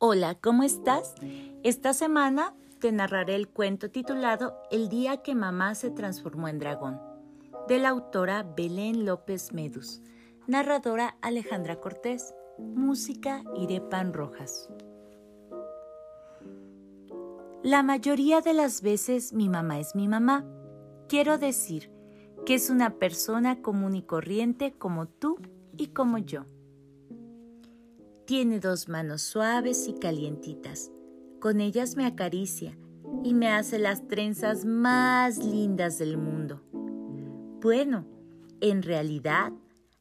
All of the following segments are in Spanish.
Hola, ¿cómo estás? Esta semana te narraré el cuento titulado El día que mamá se transformó en dragón, de la autora Belén López Medus, narradora Alejandra Cortés, música Irepan Rojas. La mayoría de las veces mi mamá es mi mamá. Quiero decir que es una persona común y corriente como tú y como yo. Tiene dos manos suaves y calientitas. Con ellas me acaricia y me hace las trenzas más lindas del mundo. Bueno, en realidad,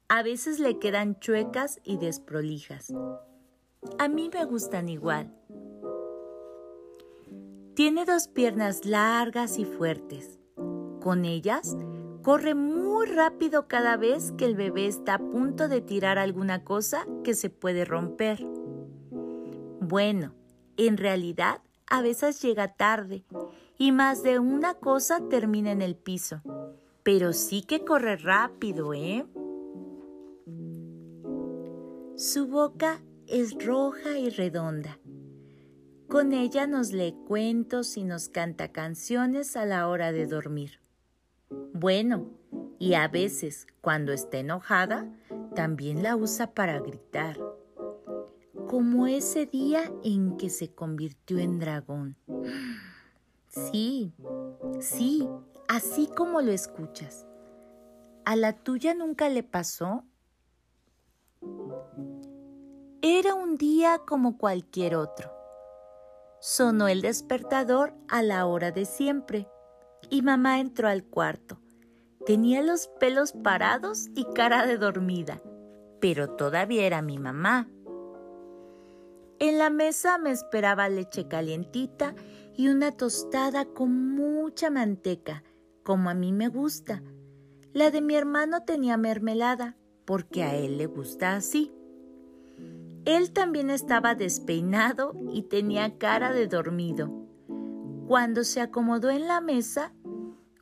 a veces le quedan chuecas y desprolijas. A mí me gustan igual. Tiene dos piernas largas y fuertes. Con ellas corre muy rápido cada vez que el bebé está a punto de tirar alguna cosa que se puede romper. Bueno, en realidad a veces llega tarde y más de una cosa termina en el piso. Pero sí que corre rápido, ¿eh? Su boca es roja y redonda. Con ella nos lee cuentos y nos canta canciones a la hora de dormir. Bueno, y a veces, cuando está enojada, también la usa para gritar. Como ese día en que se convirtió en dragón. Sí, sí, así como lo escuchas. ¿A la tuya nunca le pasó? Era un día como cualquier otro. Sonó el despertador a la hora de siempre y mamá entró al cuarto. Tenía los pelos parados y cara de dormida, pero todavía era mi mamá. En la mesa me esperaba leche calientita y una tostada con mucha manteca, como a mí me gusta. La de mi hermano tenía mermelada, porque a él le gusta así. Él también estaba despeinado y tenía cara de dormido. Cuando se acomodó en la mesa,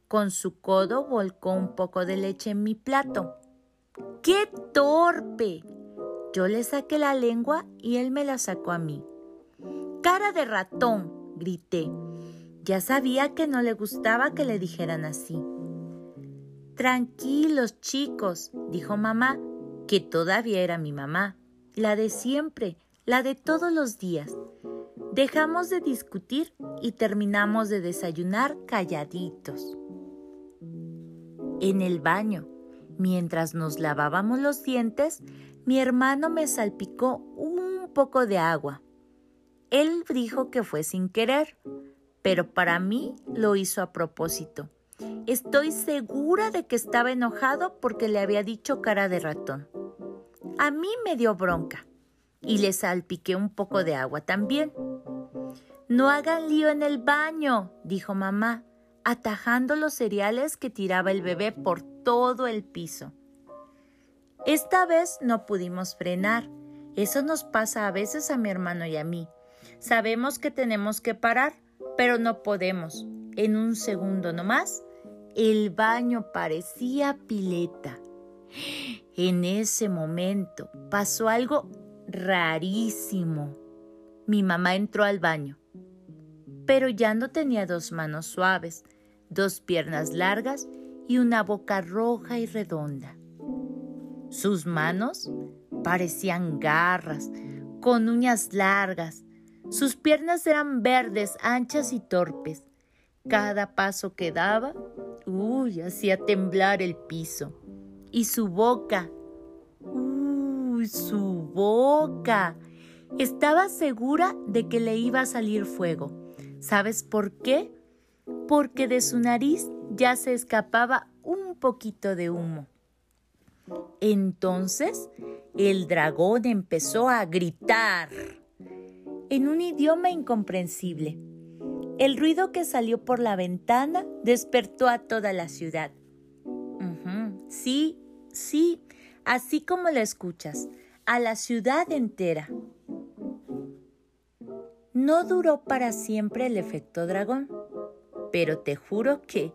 con su codo volcó un poco de leche en mi plato. ¡Qué torpe! Yo le saqué la lengua y él me la sacó a mí. ¡Cara de ratón! grité. Ya sabía que no le gustaba que le dijeran así. Tranquilos, chicos, dijo mamá, que todavía era mi mamá, la de siempre, la de todos los días. Dejamos de discutir y terminamos de desayunar calladitos. En el baño, mientras nos lavábamos los dientes, mi hermano me salpicó un poco de agua. Él dijo que fue sin querer, pero para mí lo hizo a propósito. Estoy segura de que estaba enojado porque le había dicho cara de ratón. A mí me dio bronca y le salpiqué un poco de agua también. No hagan lío en el baño, dijo mamá, atajando los cereales que tiraba el bebé por todo el piso. Esta vez no pudimos frenar. Eso nos pasa a veces a mi hermano y a mí. Sabemos que tenemos que parar, pero no podemos. En un segundo nomás, el baño parecía pileta. En ese momento pasó algo rarísimo. Mi mamá entró al baño, pero ya no tenía dos manos suaves, dos piernas largas y una boca roja y redonda. Sus manos parecían garras, con uñas largas. Sus piernas eran verdes, anchas y torpes. Cada paso que daba, uy, hacía temblar el piso. Y su boca, uy, su boca. Estaba segura de que le iba a salir fuego. ¿Sabes por qué? Porque de su nariz ya se escapaba un poquito de humo. Entonces el dragón empezó a gritar en un idioma incomprensible. El ruido que salió por la ventana despertó a toda la ciudad. Sí, sí, así como lo escuchas, a la ciudad entera. No duró para siempre el efecto dragón, pero te juro que,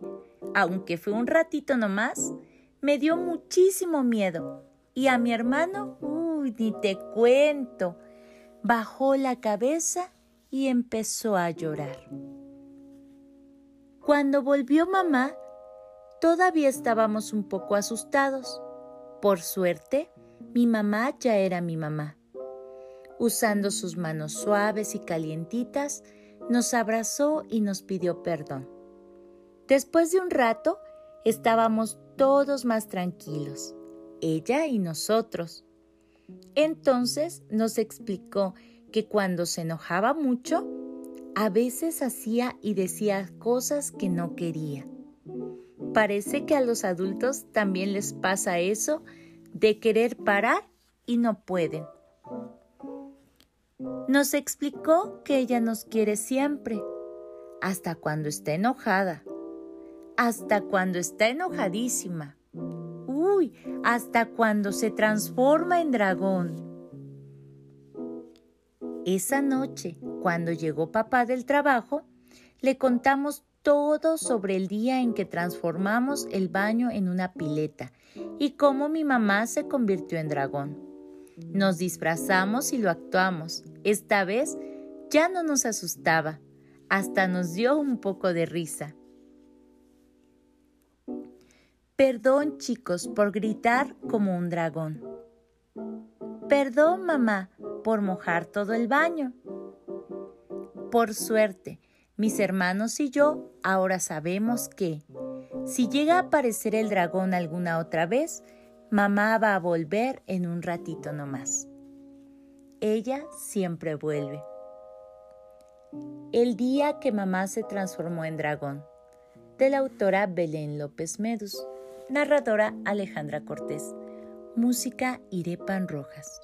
aunque fue un ratito nomás, me dio muchísimo miedo. Y a mi hermano, uy, ni te cuento. bajó la cabeza y empezó a llorar. Cuando volvió mamá, todavía estábamos un poco asustados. Por suerte, mi mamá ya era mi mamá. Usando sus manos suaves y calientitas, nos abrazó y nos pidió perdón. Después de un rato, estábamos todos más tranquilos, ella y nosotros. Entonces nos explicó que cuando se enojaba mucho, a veces hacía y decía cosas que no quería. Parece que a los adultos también les pasa eso de querer parar y no pueden. Nos explicó que ella nos quiere siempre, hasta cuando está enojada, hasta cuando está enojadísima. Uy, hasta cuando se transforma en dragón. Esa noche, cuando llegó papá del trabajo, le contamos todo sobre el día en que transformamos el baño en una pileta y cómo mi mamá se convirtió en dragón. Nos disfrazamos y lo actuamos. Esta vez ya no nos asustaba, hasta nos dio un poco de risa. Perdón chicos por gritar como un dragón. Perdón mamá por mojar todo el baño. Por suerte, mis hermanos y yo ahora sabemos que, si llega a aparecer el dragón alguna otra vez, mamá va a volver en un ratito nomás. Ella siempre vuelve. El día que mamá se transformó en dragón, de la autora Belén López Medus, narradora Alejandra Cortés, música Irepan Rojas.